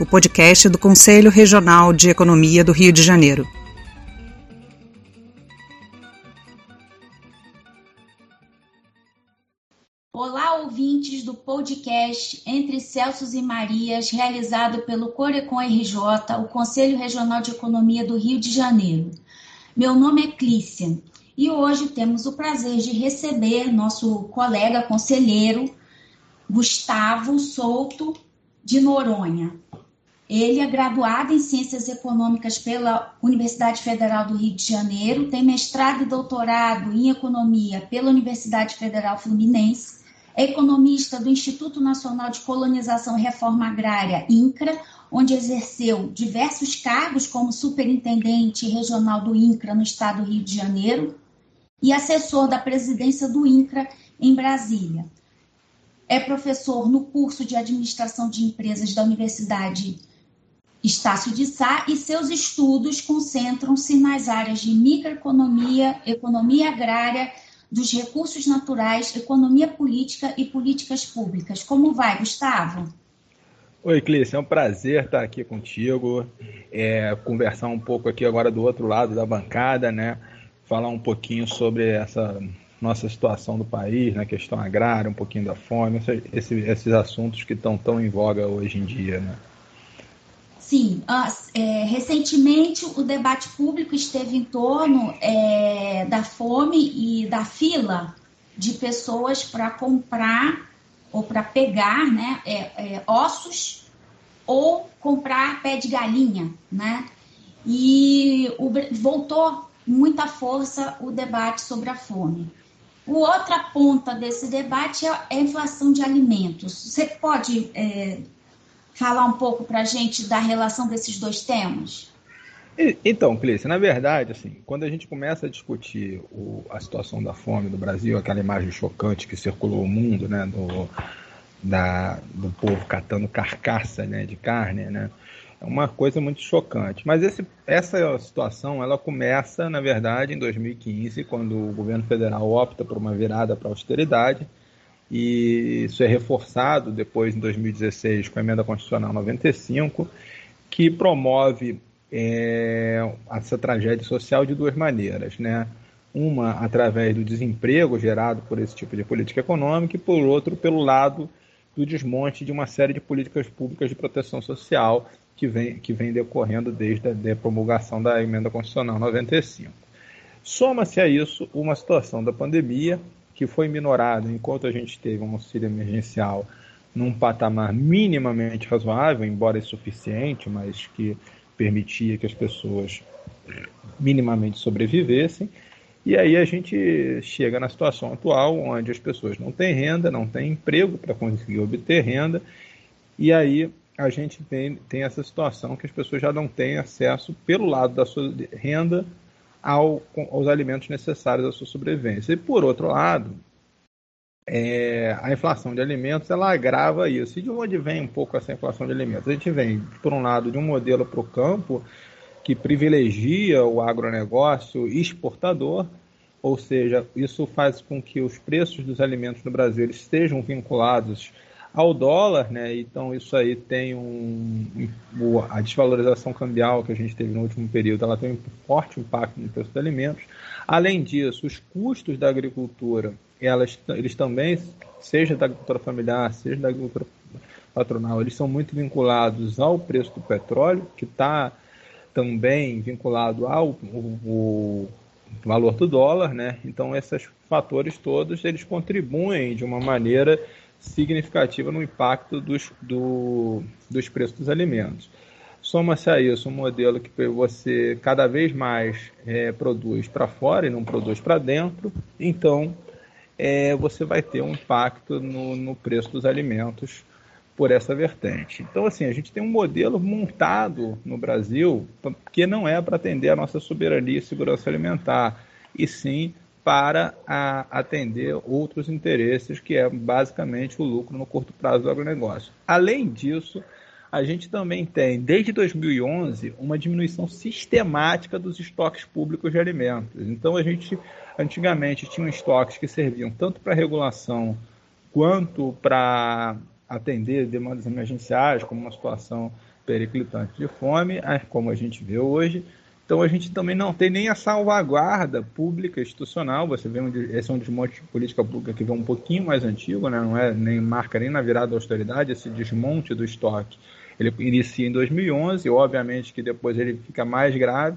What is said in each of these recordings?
o podcast do Conselho Regional de Economia do Rio de Janeiro. Olá, ouvintes do podcast Entre Celsius e Marias, realizado pelo Corecon RJ, o Conselho Regional de Economia do Rio de Janeiro. Meu nome é Clícia e hoje temos o prazer de receber nosso colega conselheiro Gustavo Souto de Noronha. Ele é graduado em Ciências Econômicas pela Universidade Federal do Rio de Janeiro, tem mestrado e doutorado em Economia pela Universidade Federal Fluminense é economista do Instituto Nacional de Colonização e Reforma Agrária, INCRA, onde exerceu diversos cargos como superintendente regional do INCRA no estado do Rio de Janeiro e assessor da presidência do INCRA em Brasília. É professor no curso de Administração de Empresas da Universidade Estácio de Sá e seus estudos concentram-se nas áreas de microeconomia, economia agrária, dos recursos naturais, economia política e políticas públicas. Como vai, Gustavo? Oi, Clícia, é um prazer estar aqui contigo, é, conversar um pouco aqui agora do outro lado da bancada, né? Falar um pouquinho sobre essa nossa situação do país, na né? questão agrária, um pouquinho da fome, esses, esses assuntos que estão tão em voga hoje em dia, né? Sim, é, recentemente o debate público esteve em torno é, da fome e da fila de pessoas para comprar ou para pegar né, é, é, ossos ou comprar pé de galinha, né? E o, voltou muita força o debate sobre a fome. O outra ponta desse debate é a inflação de alimentos. Você pode é, falar um pouco para a gente da relação desses dois temas? Então, Cleice, na verdade, assim, quando a gente começa a discutir o, a situação da fome do Brasil, aquela imagem chocante que circulou o mundo, né, do, da, do povo catando carcaça né, de carne, né, é uma coisa muito chocante. Mas esse, essa situação, ela começa, na verdade, em 2015, quando o governo federal opta por uma virada para a austeridade, e isso é reforçado depois em 2016 com a emenda constitucional 95, que promove é, essa tragédia social de duas maneiras, né? Uma através do desemprego gerado por esse tipo de política econômica e por outro pelo lado do desmonte de uma série de políticas públicas de proteção social que vem, que vem decorrendo desde a, a promulgação da emenda constitucional 95. Soma-se a isso uma situação da pandemia que foi minorado enquanto a gente teve um auxílio emergencial num patamar minimamente razoável, embora insuficiente, mas que permitia que as pessoas minimamente sobrevivessem. E aí a gente chega na situação atual, onde as pessoas não têm renda, não têm emprego para conseguir obter renda, e aí a gente tem, tem essa situação que as pessoas já não têm acesso, pelo lado da sua renda, ao, aos alimentos necessários à sua sobrevivência. E por outro lado, é, a inflação de alimentos ela agrava isso. E de onde vem um pouco essa inflação de alimentos? A gente vem, por um lado, de um modelo para o campo que privilegia o agronegócio exportador, ou seja, isso faz com que os preços dos alimentos no Brasil estejam vinculados ao dólar, né? Então isso aí tem um a desvalorização cambial que a gente teve no último período, ela tem um forte impacto no preço dos alimentos. Além disso, os custos da agricultura, elas, eles também, seja da agricultura familiar, seja da agricultura patronal, eles são muito vinculados ao preço do petróleo, que está também vinculado ao o, o valor do dólar, né? Então esses fatores todos eles contribuem de uma maneira significativa no impacto dos, do, dos preços dos alimentos. Soma-se a isso um modelo que você cada vez mais é, produz para fora e não produz para dentro, então é, você vai ter um impacto no, no preço dos alimentos por essa vertente. Então, assim, a gente tem um modelo montado no Brasil que não é para atender a nossa soberania e segurança alimentar, e sim para a, atender outros interesses, que é basicamente o lucro no curto prazo do agronegócio. Além disso, a gente também tem, desde 2011, uma diminuição sistemática dos estoques públicos de alimentos. Então, a gente, antigamente, tinha estoques que serviam tanto para regulação quanto para atender demandas emergenciais, como uma situação periclitante de fome, como a gente vê hoje. Então a gente também não tem nem a salvaguarda pública institucional. Você vê esse é um desmonte de política pública que vem um pouquinho mais antigo, né? não é nem marca nem na virada da austeridade esse desmonte do estoque. Ele inicia em 2011, obviamente que depois ele fica mais grave.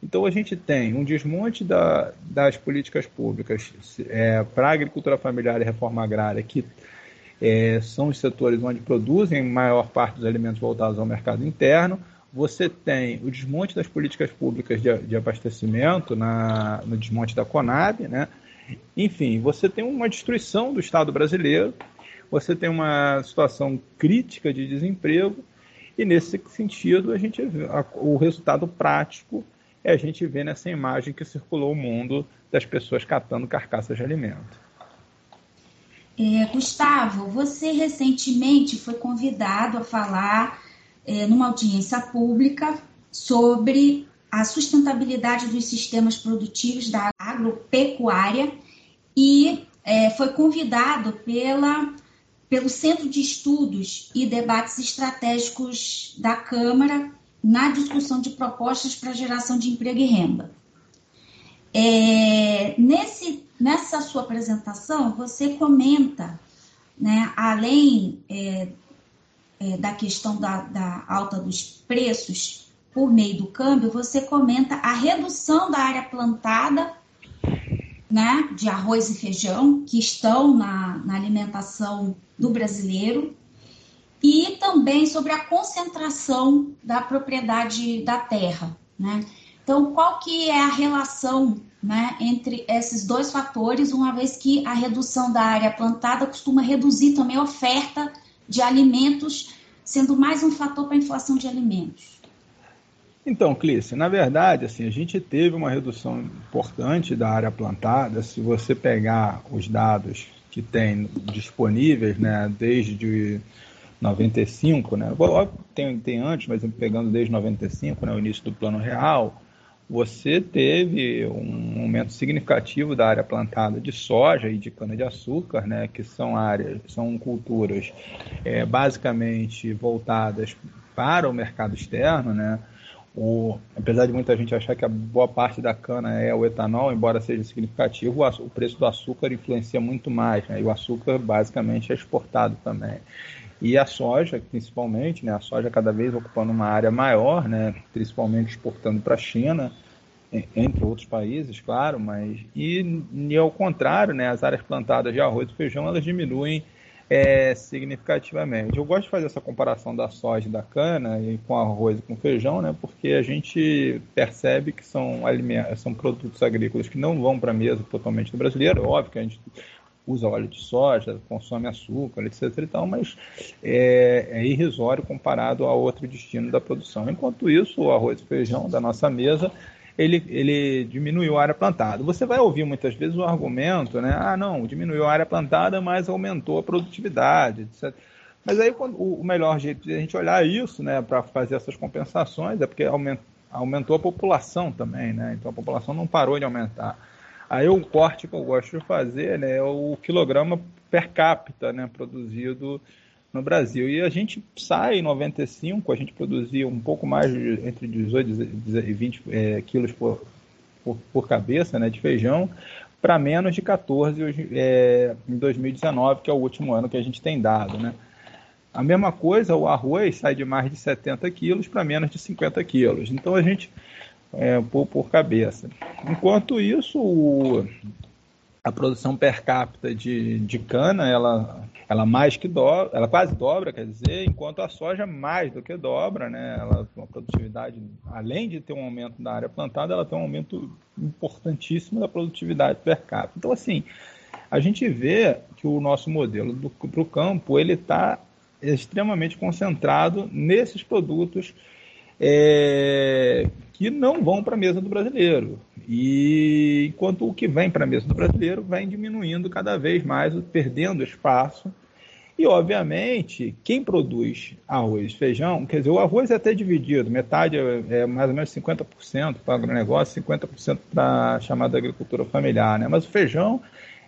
Então a gente tem um desmonte da, das políticas públicas é, para a agricultura familiar e reforma agrária que é, são os setores onde produzem maior parte dos alimentos voltados ao mercado interno. Você tem o desmonte das políticas públicas de, de abastecimento na, no desmonte da Conab, né? Enfim, você tem uma destruição do Estado brasileiro, você tem uma situação crítica de desemprego, e nesse sentido, a gente a, o resultado prático é a gente ver nessa imagem que circulou o mundo das pessoas catando carcaças de alimento. É, Gustavo, você recentemente foi convidado a falar é, numa audiência pública sobre a sustentabilidade dos sistemas produtivos da agropecuária e é, foi convidado pela, pelo Centro de Estudos e Debates Estratégicos da Câmara na discussão de propostas para geração de emprego e renda. É, nesse Nessa sua apresentação, você comenta, né, além é, é, da questão da, da alta dos preços por meio do câmbio, você comenta a redução da área plantada né, de arroz e feijão que estão na, na alimentação do brasileiro e também sobre a concentração da propriedade da terra. Né? Então, qual que é a relação né, entre esses dois fatores, uma vez que a redução da área plantada costuma reduzir também a oferta de alimentos, sendo mais um fator para a inflação de alimentos? Então, Clícia, na verdade, assim, a gente teve uma redução importante da área plantada. Se você pegar os dados que tem disponíveis, né, desde 95, né, tem, tem antes, mas pegando desde 95, né, o início do Plano Real, você teve um aumento significativo da área plantada de soja e de cana-de-açúcar, né, que são áreas, são culturas é, basicamente voltadas para o mercado externo, né? O, apesar de muita gente achar que a boa parte da cana é o etanol, embora seja significativo, o, o preço do açúcar influencia muito mais, né? e o açúcar basicamente é exportado também. E a soja, principalmente, né, a soja cada vez ocupando uma área maior, né, principalmente exportando para a China, entre outros países, claro, mas e, e, ao contrário, né, as áreas plantadas de arroz e feijão elas diminuem é, significativamente. Eu gosto de fazer essa comparação da soja e da cana e com arroz e com feijão, né, porque a gente percebe que são alimentos, são produtos agrícolas que não vão para a mesa totalmente do brasileiro. Óbvio que a gente usa óleo de soja, consome açúcar, etc. E tal, mas é, é, irrisório comparado a outro destino da produção. Enquanto isso, o arroz e feijão da nossa mesa ele, ele diminuiu a área plantada. Você vai ouvir muitas vezes o argumento, né? Ah, não, diminuiu a área plantada, mas aumentou a produtividade, etc. Mas aí quando, o melhor jeito de a gente olhar isso, né, para fazer essas compensações, é porque aumentou, aumentou a população também, né? Então a população não parou de aumentar. Aí o corte que eu gosto de fazer né, é o quilograma per capita né, produzido no Brasil. E a gente sai em 95, a gente produzia um pouco mais de, entre 18 e 20 é, quilos por, por, por, cabeça né, de feijão, para menos de 14 é, em 2019, que é o último ano que a gente tem dado. Né? A mesma coisa, o arroz sai de mais de 70 quilos para menos de 50 quilos. Então a gente é, por, por cabeça. Enquanto isso, o, a produção per capita de, de cana, ela, ela mais que dobra, ela quase dobra, quer dizer, enquanto a soja mais do que dobra, né? Ela uma produtividade, além de ter um aumento da área plantada, ela tem um aumento importantíssimo da produtividade per capita. Então, assim, a gente vê que o nosso modelo para o campo, ele está extremamente concentrado nesses produtos é, que não vão para a mesa do brasileiro. E enquanto o que vem para a mesa do brasileiro vem diminuindo cada vez mais, perdendo espaço. E, obviamente, quem produz arroz e feijão, quer dizer, o arroz é até dividido, metade é, é mais ou menos 50% para o agronegócio, 50% para a chamada agricultura familiar, né? Mas o feijão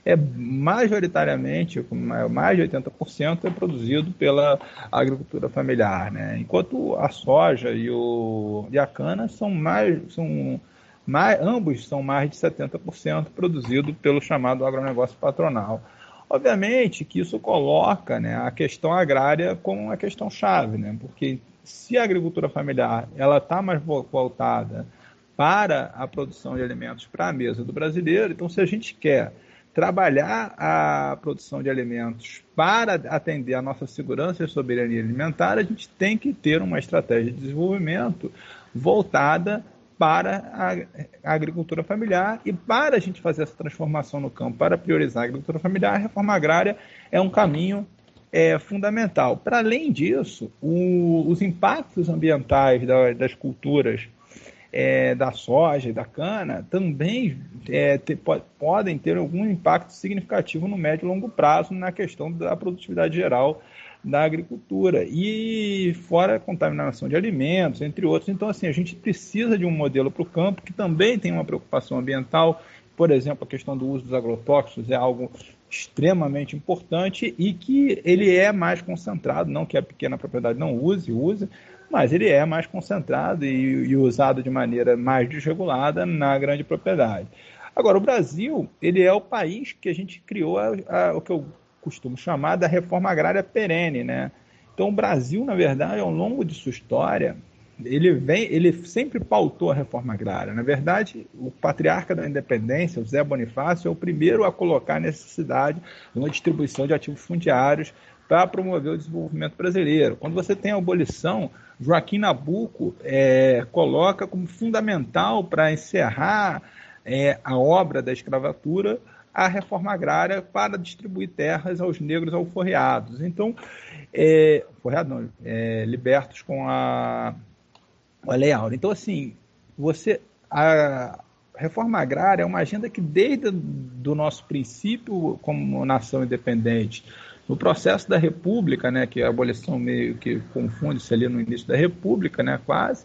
é majoritariamente, mais de 80% é produzido pela agricultura familiar, né? Enquanto a soja e, o, e a cana são mais, são mais, ambos são mais de 70% produzidos pelo chamado agronegócio patronal. Obviamente que isso coloca né, a questão agrária como uma questão chave, né? porque se a agricultura familiar ela está mais voltada para a produção de alimentos para a mesa do brasileiro, então se a gente quer trabalhar a produção de alimentos para atender a nossa segurança e soberania alimentar, a gente tem que ter uma estratégia de desenvolvimento voltada para a agricultura familiar e para a gente fazer essa transformação no campo, para priorizar a agricultura familiar, a reforma agrária é um caminho é, fundamental. Para além disso, o, os impactos ambientais da, das culturas é, da soja e da cana também é, podem ter algum impacto significativo no médio e longo prazo na questão da produtividade geral da agricultura. E fora a contaminação de alimentos, entre outros. Então, assim, a gente precisa de um modelo para o campo que também tem uma preocupação ambiental. Por exemplo, a questão do uso dos agrotóxicos é algo extremamente importante e que ele é mais concentrado, não que a pequena propriedade não use, use, mas ele é mais concentrado e, e usado de maneira mais desregulada na grande propriedade. Agora, o Brasil, ele é o país que a gente criou a, a, o que eu costumo chamar da reforma agrária perene, né? Então, o Brasil, na verdade, ao longo de sua história, ele vem, ele sempre pautou a reforma agrária. Na verdade, o patriarca da independência, o Zé Bonifácio, é o primeiro a colocar a necessidade de uma distribuição de ativos fundiários para promover o desenvolvimento brasileiro. Quando você tem a abolição, Joaquim Nabuco é, coloca como fundamental para encerrar é, a obra da escravatura a reforma agrária para distribuir terras aos negros alforreados. Então, é, não, é, libertos com a, a Lei Áurea. Então, assim, você a reforma agrária é uma agenda que desde do nosso princípio como nação independente no processo da República, né, que a abolição meio que confunde-se ali no início da República, né, quase,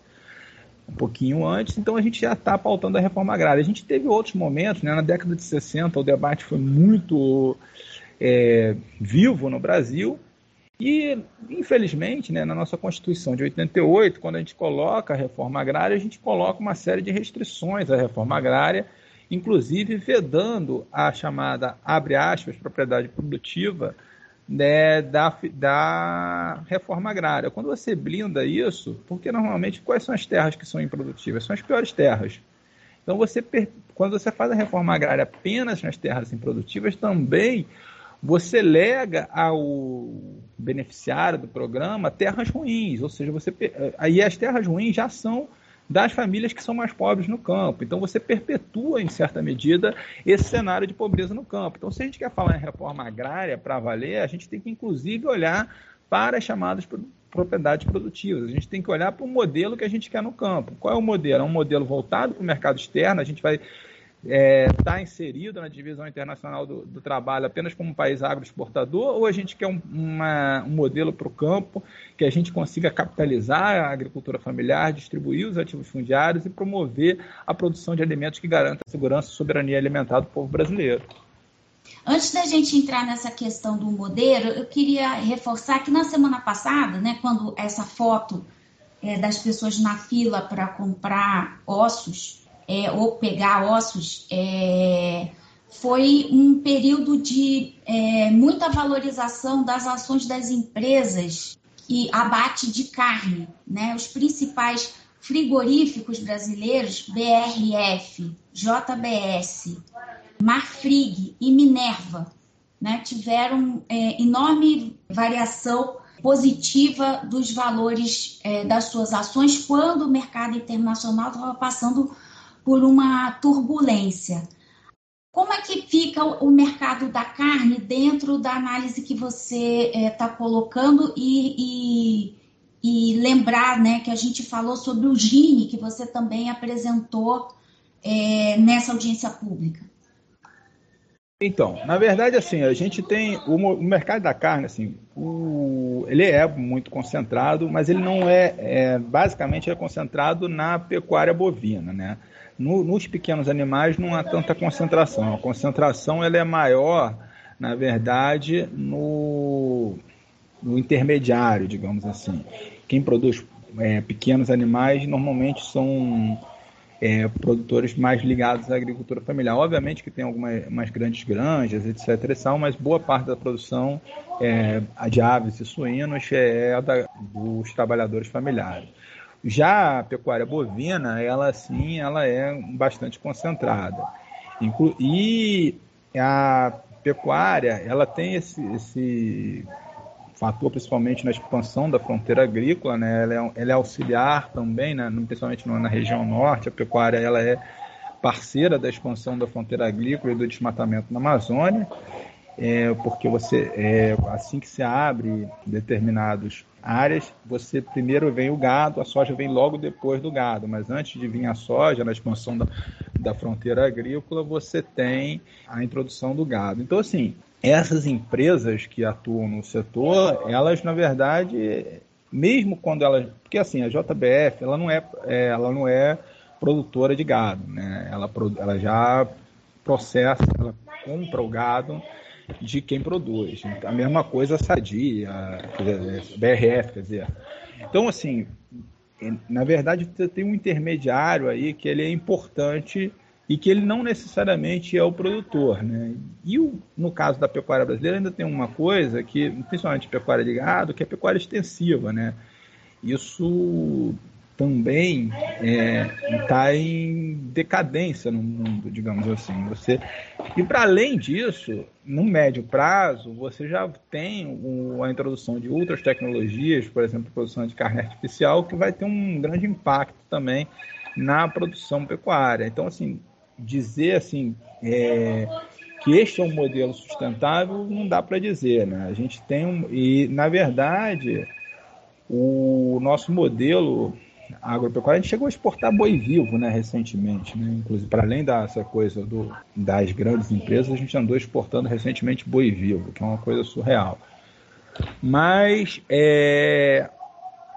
um pouquinho antes, então a gente já está pautando a reforma agrária. A gente teve outros momentos, né, na década de 60 o debate foi muito é, vivo no Brasil, e, infelizmente, né, na nossa Constituição de 88, quando a gente coloca a reforma agrária, a gente coloca uma série de restrições à reforma agrária, inclusive vedando a chamada, abre aspas, propriedade produtiva, né, da, da reforma agrária. Quando você blinda isso, porque normalmente quais são as terras que são improdutivas? São as piores terras. Então, você, quando você faz a reforma agrária apenas nas terras improdutivas, também você lega ao beneficiário do programa terras ruins, ou seja, você aí as terras ruins já são das famílias que são mais pobres no campo. Então você perpetua, em certa medida, esse cenário de pobreza no campo. Então, se a gente quer falar em reforma agrária para valer, a gente tem que, inclusive, olhar para as chamadas propriedades produtivas. A gente tem que olhar para o modelo que a gente quer no campo. Qual é o modelo? É um modelo voltado para o mercado externo, a gente vai está é, tá inserido na divisão internacional do, do, trabalho apenas como um país agroexportador ou a gente quer um, uma, um modelo para o campo que a gente consiga capitalizar a agricultura familiar, distribuir os ativos fundiários e promover a produção de alimentos que garanta a segurança e soberania alimentar do povo brasileiro. Antes da gente entrar nessa questão do modelo, eu queria reforçar que na semana passada, né, quando essa foto é, das pessoas na fila para comprar ossos é, ou pegar ossos, é, foi um período de é, muita valorização das ações das empresas e abate de carne. Né? Os principais frigoríficos brasileiros, BRF, JBS, Marfrig e Minerva, né, tiveram é, enorme variação positiva dos valores é, das suas ações quando o mercado internacional estava passando por uma turbulência. Como é que fica o mercado da carne dentro da análise que você está é, colocando e, e, e, lembrar né, que a gente falou sobre o Gini, que você também apresentou é, nessa audiência pública? Então, na verdade, assim, a gente tem o, o mercado da carne, assim, o, ele é muito concentrado, mas ele não é, é basicamente é concentrado na pecuária bovina, né? No, nos pequenos animais não há tanta concentração. A concentração ela é maior, na verdade, no, no intermediário, digamos assim. Quem produz é, pequenos animais normalmente são é, produtores mais ligados à agricultura familiar. Obviamente que tem algumas grandes granjas, etc. Tal, mas boa parte da produção é, de aves e suínos é da, dos trabalhadores familiares. Já a pecuária bovina, ela sim, ela é bastante concentrada. Inclu e a pecuária, ela tem esse, esse fator principalmente na expansão da fronteira agrícola, né? ela, é, ela é auxiliar também, né? principalmente na região norte, a pecuária ela é parceira da expansão da fronteira agrícola e do desmatamento na Amazônia, é, porque você é, assim que se abre determinadas áreas, você primeiro vem o gado, a soja vem logo depois do gado, mas antes de vir a soja, na expansão da, da fronteira agrícola, você tem a introdução do gado. Então, assim, essas empresas que atuam no setor, elas na verdade, mesmo quando elas, porque assim a JBF, ela não é, é, ela não é produtora de gado, né? Ela, ela já processa, ela compra o gado de quem produz. A mesma coisa a Sadia, BRF, quer dizer. Então assim, na verdade tem um intermediário aí que ele é importante e que ele não necessariamente é o produtor. Né? E o, no caso da pecuária brasileira ainda tem uma coisa que, principalmente pecuária de gado, que é pecuária extensiva. Né? Isso também está é, tá em decadência no mundo, digamos assim. Você e para além disso, no médio prazo, você já tem a introdução de outras tecnologias, por exemplo, produção de carne artificial, que vai ter um grande impacto também na produção pecuária. Então, assim, dizer assim é, que este é um modelo sustentável não dá para dizer, né? A gente tem um, e na verdade o nosso modelo agropecuário a gente chegou a exportar boi vivo, né, recentemente, né? Inclusive para além dessa coisa do, das grandes empresas, a gente andou exportando recentemente boi vivo, que é uma coisa surreal. Mas é,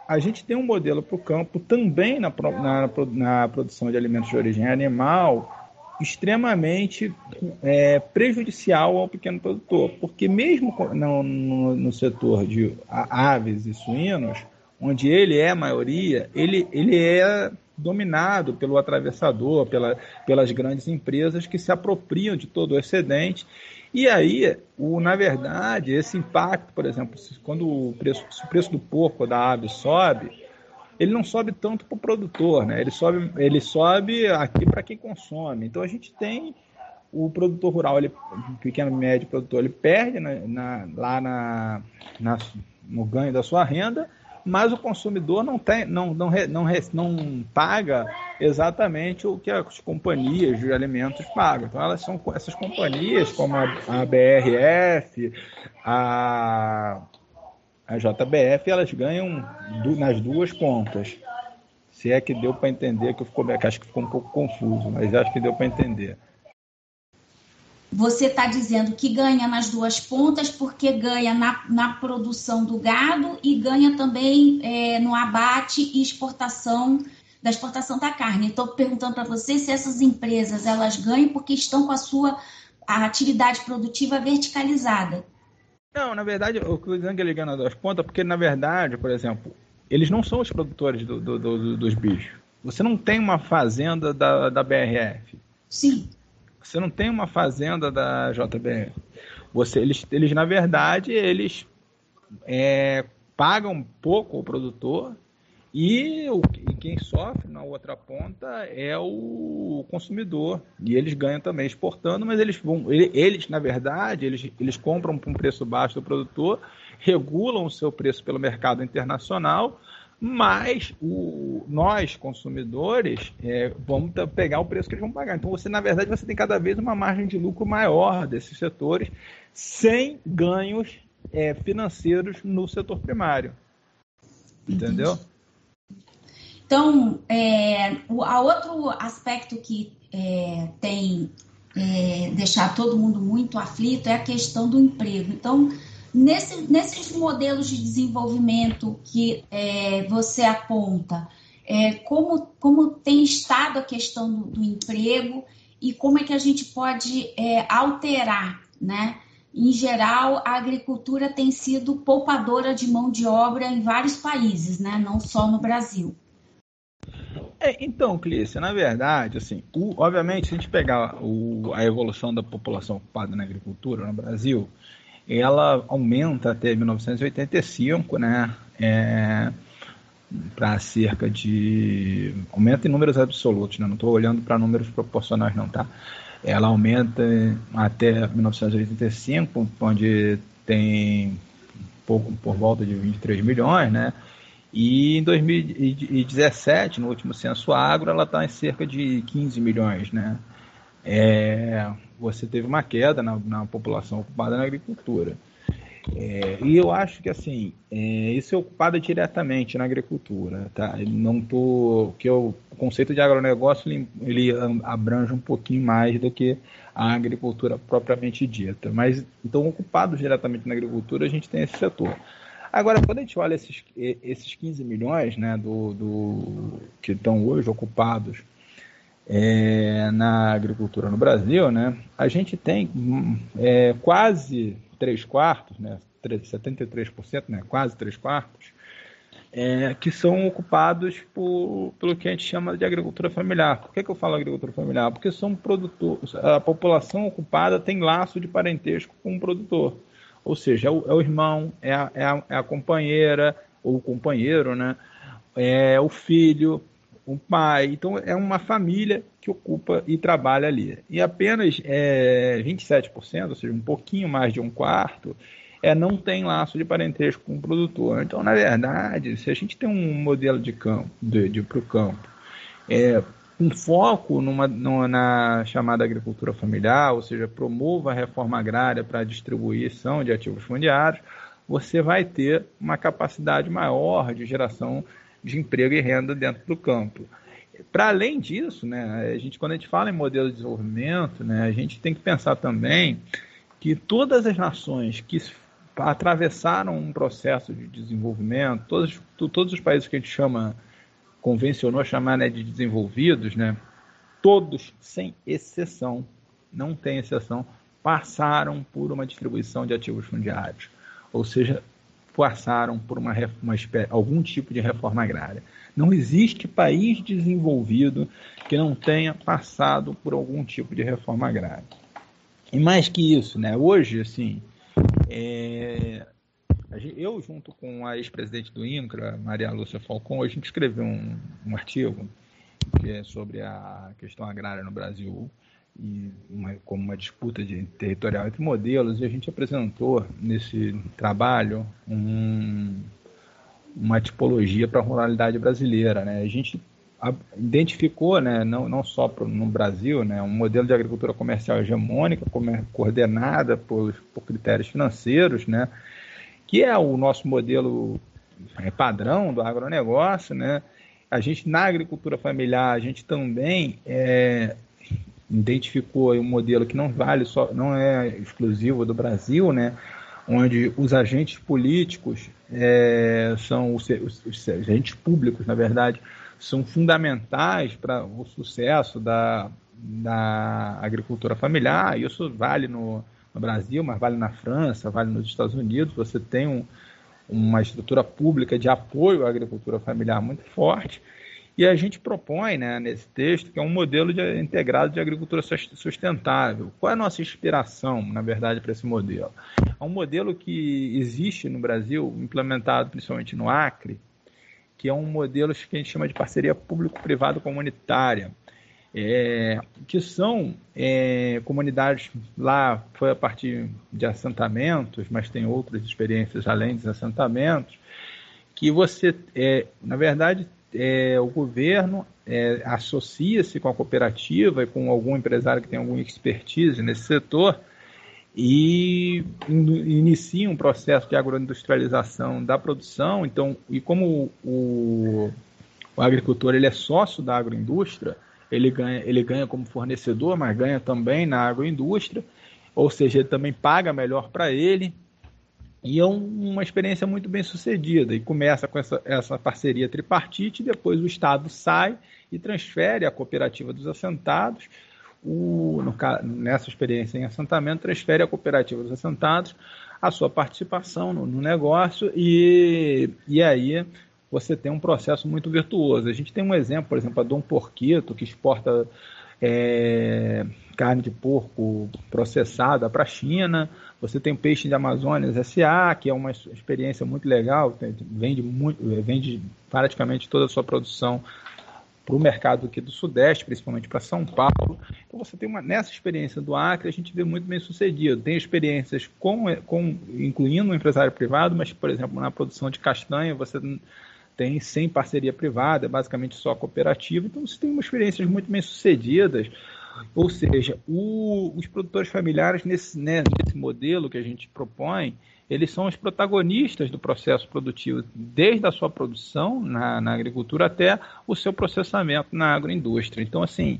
a gente tem um modelo para o campo também na, na, na produção de alimentos de origem animal extremamente é, prejudicial ao pequeno produtor, porque mesmo no, no, no, setor de aves e suínos, onde ele é a maioria, ele, ele é dominado pelo atravessador, pela, pelas grandes empresas que se apropriam de todo o excedente. E aí, o, na verdade, esse impacto, por exemplo, quando o preço, se o preço do porco ou da ave sobe, ele não sobe tanto para o produtor, né? Ele sobe, ele sobe aqui para quem consome. Então a gente tem o produtor rural, ele, o pequeno médio produtor, ele perde na, na, lá na, na, no ganho da sua renda, mas o consumidor não tem, não, não, não, não paga exatamente o que as companhias de alimentos pagam. Então elas são essas companhias como a, a BRF, a a JBF elas ganham do, nas duas pontas. Se é que deu para entender, que, ficou, que acho que ficou um pouco confuso, mas acho que deu para entender. Você está dizendo que ganha nas duas pontas, porque ganha na, na produção do gado e ganha também é, no abate e exportação da exportação da carne. Estou perguntando para você se essas empresas elas ganham porque estão com a sua a atividade produtiva verticalizada. Não, na verdade, eu dizendo que ele ganha das pontas, porque na verdade, por exemplo, eles não são os produtores do, do, do, dos bichos. Você não tem uma fazenda da, da BRF. Sim. Você não tem uma fazenda da JBF. Você, eles, eles na verdade, eles é, pagam pouco o produtor e, o, e quem sofre na outra ponta é o consumidor. E eles ganham também exportando, mas eles vão. Eles, na verdade, eles, eles compram por um preço baixo do produtor, regulam o seu preço pelo mercado internacional, mas o, nós, consumidores, é, vamos pegar o preço que eles vão pagar. Então, você, na verdade, você tem cada vez uma margem de lucro maior desses setores, sem ganhos é, financeiros no setor primário. Entendeu? Então, é, o a outro aspecto que é, tem é, deixar todo mundo muito aflito é a questão do emprego. Então, Nesse, nesses modelos de desenvolvimento que é, você aponta, é, como, como tem estado a questão do, do, emprego e como é que a gente pode é, alterar, né? Em geral, a agricultura tem sido poupadora de mão de obra em vários países, né? Não só no Brasil. É, então, Clícia, na verdade, assim, o, obviamente, se a gente pegar o, a evolução da população ocupada na agricultura no Brasil, ela aumenta até 1985, né? É, para cerca de. aumenta em números absolutos, né? não estou olhando para números proporcionais, não, tá? Ela aumenta até 1985, onde tem pouco por volta de 23 milhões, né? E em 2017, no último censo agro, ela está em cerca de 15 milhões, né? É, você teve uma queda na, na população ocupada na agricultura. É, e eu acho que assim é, isso é ocupado diretamente na agricultura, tá? Não tô que o conceito de agronegócio ele, ele, abrange um pouquinho mais do que a agricultura propriamente dita. Mas então ocupados diretamente na agricultura a gente tem esse setor. Agora quando a gente olha esses, esses 15 milhões, né, do, do que estão hoje ocupados é, na agricultura no Brasil, né, a gente tem é, quase 3 quartos, né, 73%, né, quase 3 quartos, é, que são ocupados por, pelo que a gente chama de agricultura familiar. Por que, que eu falo agricultura familiar? Porque são produtores, a população ocupada tem laço de parentesco com o produtor. Ou seja, é o, é o irmão, é a, é, a, é a companheira, ou companheiro, né? é o filho, um pai. Então, é uma família que ocupa e trabalha ali. E apenas é, 27%, ou seja, um pouquinho mais de um quarto, é, não tem laço de parentesco com o produtor. Então, na verdade, se a gente tem um modelo de campo, de, de para o campo, é, um foco numa, numa, na chamada agricultura familiar, ou seja, promova a reforma agrária para a distribuição de ativos fundiários, você vai ter uma capacidade maior de geração de emprego e renda dentro do campo. Para além disso, né, a gente, quando a gente fala em modelo de desenvolvimento, né, a gente tem que pensar também que todas as nações que atravessaram um processo de desenvolvimento, todos, todos os países que a gente chama, convencionou chamar né, de desenvolvidos, né, todos, sem exceção, não tem exceção, passaram por uma distribuição de ativos fundiários. Ou seja, passaram por uma, uma algum tipo de reforma agrária. Não existe país desenvolvido que não tenha passado por algum tipo de reforma agrária. E mais que isso, né? Hoje, assim, é, eu junto com a ex-presidente do INCRA, Maria Lúcia Falcon, a gente escreveu um, um artigo que é sobre a questão agrária no Brasil e uma, como uma disputa de, territorial entre modelos, e a gente apresentou nesse trabalho um, uma tipologia para a ruralidade brasileira. Né? A gente identificou, né, não, não só pro, no Brasil, né, um modelo de agricultura comercial hegemônica, coordenada por, por critérios financeiros, né, que é o nosso modelo é, padrão do agronegócio. Né? A gente, na agricultura familiar, a gente também é, identificou um modelo que não vale só, não é exclusivo do Brasil, né? onde os agentes políticos é, são os, os, os, agentes públicos, na verdade, são fundamentais para o sucesso da, da agricultura familiar. Isso vale no, no, Brasil, mas vale na França, vale nos Estados Unidos. Você tem um, uma estrutura pública de apoio à agricultura familiar muito forte. E a gente propõe né, nesse texto que é um modelo de, integrado de agricultura sustentável. Qual é a nossa inspiração, na verdade, para esse modelo? É um modelo que existe no Brasil, implementado principalmente no Acre, que é um modelo que a gente chama de parceria público-privado comunitária. É, que são é, comunidades lá, foi a partir de assentamentos, mas tem outras experiências além dos assentamentos, que você, é, na verdade, é, o governo é, associa-se com a cooperativa e com algum empresário que tem alguma expertise nesse setor e inicia um processo de agroindustrialização da produção. Então, e como o, o agricultor ele é sócio da agroindústria, ele ganha, ele ganha como fornecedor, mas ganha também na agroindústria, ou seja, ele também paga melhor para ele. E é um, uma experiência muito bem sucedida. E começa com essa, essa parceria tripartite, depois o Estado sai e transfere a cooperativa dos assentados. O, no, nessa experiência em assentamento, transfere a cooperativa dos assentados a sua participação no, no negócio e, e aí você tem um processo muito virtuoso. A gente tem um exemplo, por exemplo, a Dom Porquito, que exporta é, carne de porco processada para a China. Você tem o Peixe de Amazônias SA, que é uma experiência muito legal, vende, muito, vende praticamente toda a sua produção para o mercado aqui do Sudeste, principalmente para São Paulo. Então você tem uma nessa experiência do Acre, a gente vê muito bem sucedido. Tem experiências com, com incluindo o empresário privado, mas por exemplo na produção de castanha você tem sem parceria privada, é basicamente só cooperativa. Então você tem uma experiências muito bem sucedidas ou seja, o, os produtores familiares, nesse, né, nesse modelo que a gente propõe, eles são os protagonistas do processo produtivo, desde a sua produção na, na agricultura até o seu processamento na agroindústria. Então, assim,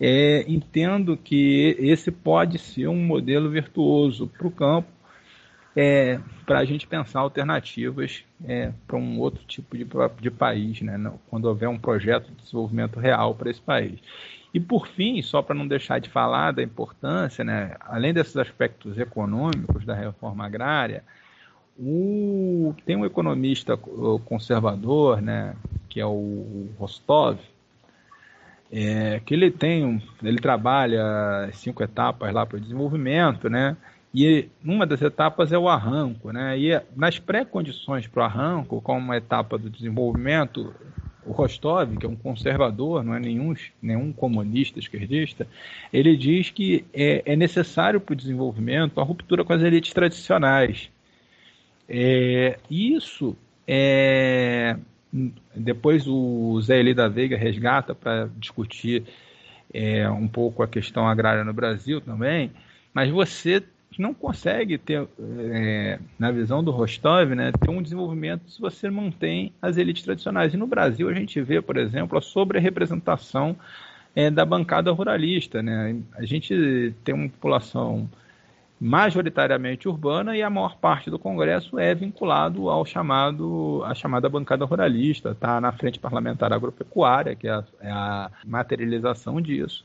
é, entendo que esse pode ser um modelo virtuoso para o campo, é, para a gente pensar alternativas é, para um outro tipo de, de país, né, quando houver um projeto de desenvolvimento real para esse país. E por fim, só para não deixar de falar da importância, né, além desses aspectos econômicos da reforma agrária, o, tem um economista conservador, né, que é o Rostov, é, que ele tem, ele trabalha cinco etapas lá para o desenvolvimento, né, e uma das etapas é o arranco, né, e nas pré-condições para o arranco, como uma etapa do desenvolvimento, o Rostov, que é um conservador, não é nenhum, nenhum comunista esquerdista, ele diz que é, é necessário para o desenvolvimento a ruptura com as elites tradicionais. É, isso é, depois o Zé Eli da Veiga resgata para discutir é, um pouco a questão agrária no Brasil também, mas você não consegue ter, é, na visão do Rostov, né, ter um desenvolvimento se você mantém as elites tradicionais. E no Brasil a gente vê, por exemplo, a sobre-representação é, da bancada ruralista. Né? A gente tem uma população majoritariamente urbana e a maior parte do Congresso é vinculado ao chamado à chamada bancada ruralista, está na frente parlamentar agropecuária, que é a, é a materialização disso.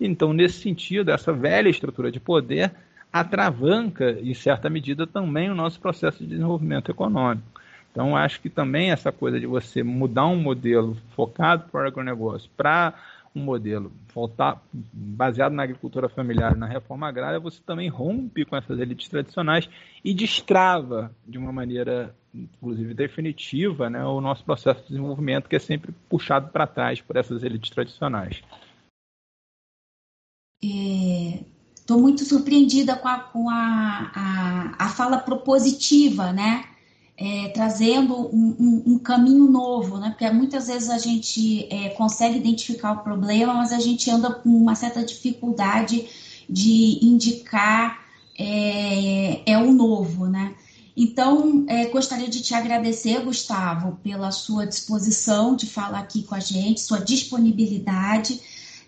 Então, nesse sentido, essa velha estrutura de poder atravanca, em certa medida, também o nosso processo de desenvolvimento econômico. Então, acho que também essa coisa de você mudar um modelo focado para o agronegócio para um modelo voltar, baseado na agricultura familiar na reforma agrária, você também rompe com essas elites tradicionais e destrava de uma maneira, inclusive definitiva, né, o nosso processo de desenvolvimento, que é sempre puxado para trás por essas elites tradicionais. Estou muito surpreendida com a, com a, a, a fala propositiva, né? É, trazendo um, um, um, caminho novo, né? Porque muitas vezes a gente é, consegue identificar o problema, mas a gente anda com uma certa dificuldade de indicar é, é o novo, né? Então, é, gostaria de te agradecer, Gustavo, pela sua disposição de falar aqui com a gente, sua disponibilidade.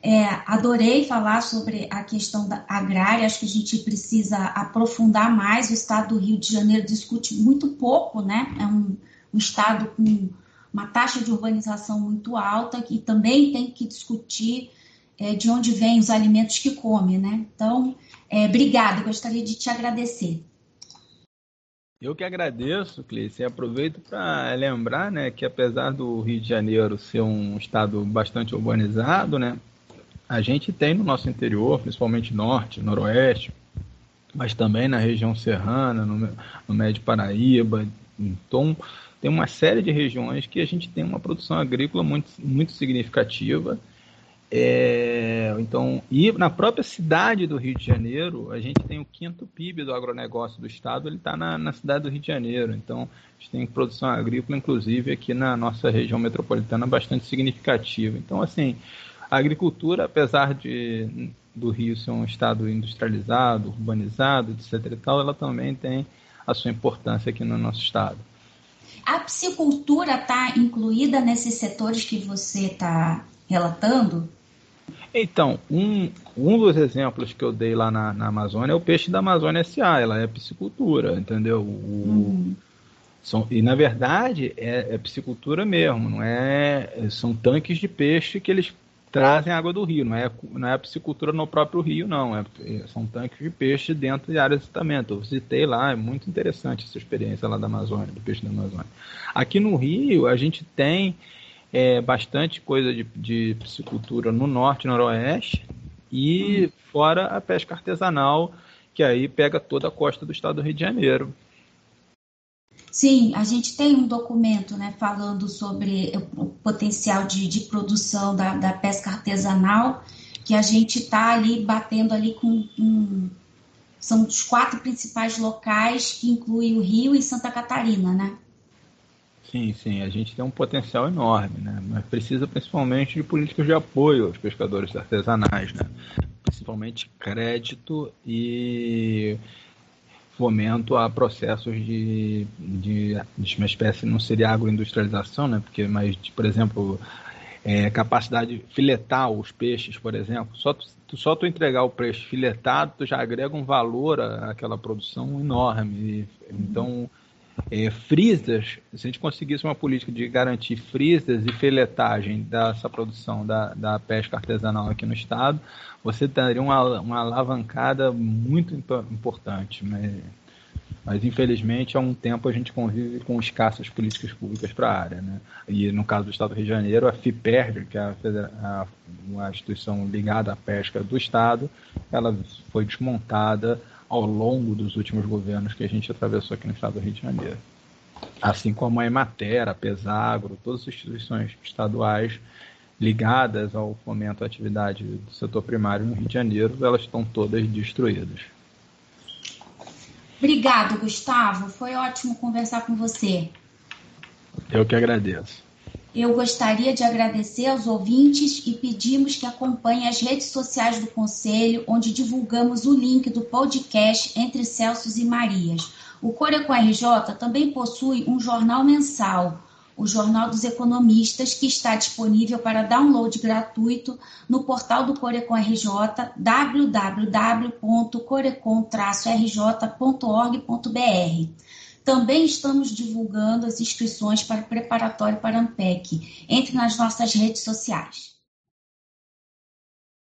É, adorei falar sobre a questão da agrária, acho que a gente precisa aprofundar mais. O estado do Rio de Janeiro discute muito pouco, né? É um, um estado com uma taxa de urbanização muito alta e também tem que discutir é, de onde vêm os alimentos que come, né? Então, é, obrigado, gostaria de te agradecer. Eu que agradeço, Cleice, e aproveito para lembrar né, que apesar do Rio de Janeiro ser um estado bastante urbanizado, né, a gente tem no nosso interior, principalmente norte, noroeste, mas também na região serrana, no, no Médio Paraíba. Então, tem uma série de regiões que a gente tem uma produção agrícola muito, muito significativa É, então, e na própria cidade do Rio de Janeiro, a gente tem o quinto PIB do agronegócio do estado, ele está na, na, cidade do Rio de Janeiro. Então, a gente tem produção agrícola, inclusive, aqui na nossa região metropolitana, bastante significativa. Então, assim, a agricultura, apesar de do Rio ser um estado industrializado, urbanizado, etc. E tal, ela também tem a sua importância aqui no nosso estado. A piscicultura está incluída nesses setores que você está relatando? Então, um, um dos exemplos que eu dei lá na, na Amazônia é o peixe da Amazônia SA, ela é piscicultura, entendeu? O, uhum. são, e na verdade é, é piscicultura mesmo, não é? São tanques de peixe que eles trazem água do rio, não é, não é a piscicultura no próprio rio, não. É, são tanques de peixe dentro de áreas de tratamento. Eu visitei lá, é muito interessante essa experiência lá da Amazônia, do peixe da Amazônia. Aqui no Rio, a gente tem é, bastante coisa de, de piscicultura no norte e noroeste, e hum. fora a pesca artesanal, que aí pega toda a costa do estado do Rio de Janeiro. Sim, a gente tem um documento né, falando sobre o potencial de, de produção da, da, pesca artesanal, que a gente está ali batendo ali com um, são os quatro principais locais que incluem o Rio e Santa Catarina, né? Sim, sim, a gente tem um potencial enorme, né? Mas precisa principalmente de políticas de apoio aos pescadores artesanais, né? Principalmente crédito e fomento a processos de, de, de uma espécie, não seria agroindustrialização, né? Porque, mas, por exemplo, é, capacidade de filetar os peixes, por exemplo, só tu, só tu entregar o peixe filetado, tu já agrega um valor àquela produção enorme. Então, é, freezers, se a gente conseguisse uma política de garantir freezers e filetagem dessa produção da, da pesca artesanal aqui no estado, você teria uma, uma alavancada muito importante. Mas, mas, infelizmente, há um tempo a gente convive com escassas políticas públicas para a área. Né? E no caso do Estado do Rio de Janeiro, a FIPERD, que é a, a, uma instituição ligada à pesca do Estado, ela foi desmontada ao longo dos últimos governos que a gente atravessou aqui no estado do Rio de Janeiro. Assim como a Emater, a Pesagro, todas as instituições estaduais ligadas ao fomento à atividade do setor primário no Rio de Janeiro, elas estão todas destruídas. Obrigado, Gustavo. Foi ótimo conversar com você. Eu que agradeço. Eu gostaria de agradecer aos ouvintes e pedimos que acompanhem as redes sociais do Conselho, onde divulgamos o link do podcast Entre Celsos e Marias. O Corecon RJ também possui um jornal mensal, o Jornal dos Economistas, que está disponível para download gratuito no portal do Corecon RJ, www.corecon-rj.org.br. Também estamos divulgando as inscrições para o preparatório para a AMPEC. Entre nas nossas redes sociais.